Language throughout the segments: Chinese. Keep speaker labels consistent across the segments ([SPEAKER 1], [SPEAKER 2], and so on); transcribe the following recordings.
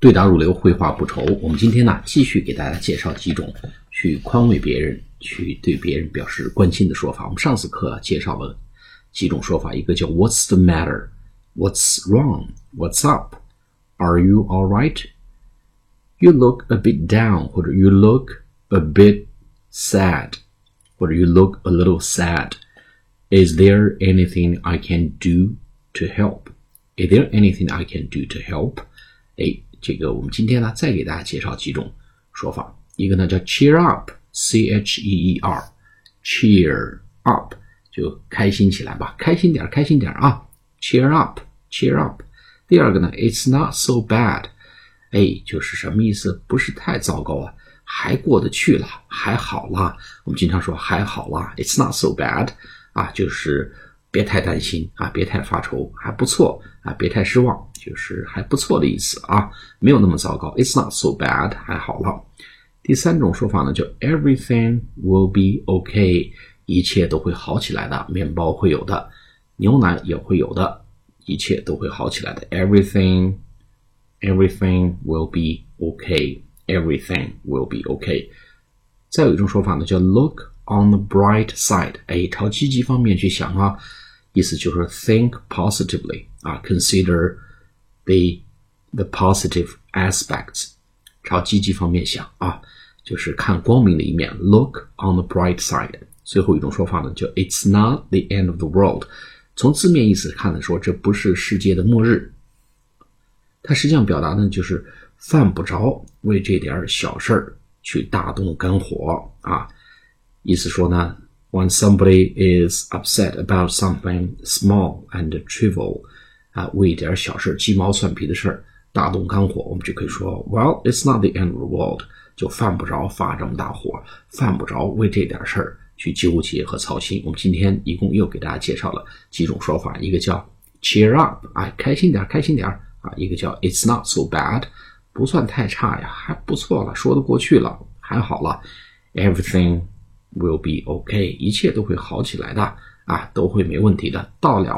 [SPEAKER 1] 对答如流，绘画不愁。我们今天呢，继续给大家介绍几种去宽慰别人、去对别人表示关心的说法。我们上次课介绍了几种说法，一个叫 "What's the matter?", "What's wrong?", "What's up?", "Are you all right?", "You look a bit down" 或者 "You look a bit sad" 或者 "You look a little sad." Is there anything I can do to help? Is there anything I can do to help? 哎。 这个我们今天呢，再给大家介绍几种说法。一个呢叫 cheer up，c h e e r，cheer up 就开心起来吧，开心点，开心点啊，cheer up，cheer up。第二个呢，it's not so bad，哎，就是什么意思？不是太糟糕啊，还过得去了，还好啦。我们经常说还好啦，it's not so bad，啊，就是别太担心啊，别太发愁，还不错啊，别太失望。就是还不错的意思啊，没有那么糟糕。It's not so bad，还好了。第三种说法呢，叫 Everything will be okay，一切都会好起来的。面包会有的，牛奶也会有的，一切都会好起来的。Everything，everything will be okay，everything will be okay。再有一种说法呢，叫 Look on the bright side，哎，朝积极方面去想啊，意思就是 think positively 啊，consider。 the the positive aspects，朝积极方面想啊，就是看光明的一面。Look on the bright side。最后一种说法呢，叫 It's not the end of the world。从字面意思看来说，这不是世界的末日。它实际上表达呢，就是犯不着为这点小事儿去大动肝火啊。意思说呢，When somebody is upset about something small and trivial。啊，为一点小事鸡毛蒜皮的事儿大动肝火，我们就可以说，Well, it's not the end of the world，就犯不着发这么大火，犯不着为这点事儿去纠结和操心。我们今天一共又给大家介绍了几种说法，一个叫 cheer up，哎，开心点，开心点啊；一个叫 it's not so bad，不算太差呀，还不错了，说得过去了，还好了；everything will be OK，一切都会好起来的啊，都会没问题的。到了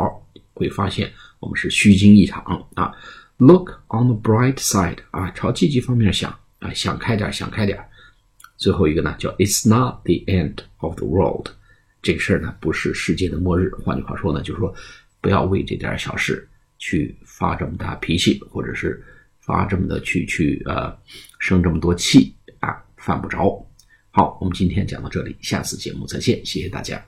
[SPEAKER 1] 会发现。我们是虚惊一场啊！Look on the bright side 啊，朝积极方面想啊，想开点，想开点。最后一个呢，叫 It's not the end of the world，这个事儿呢不是世界的末日。换句话说呢，就是说不要为这点小事去发这么大脾气，或者是发这么的去去呃生这么多气啊，犯不着。好，我们今天讲到这里，下次节目再见，谢谢大家。